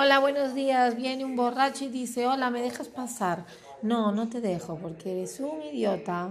Hola, buenos días. Viene un borracho y dice, hola, ¿me dejas pasar? No, no te dejo porque eres un idiota.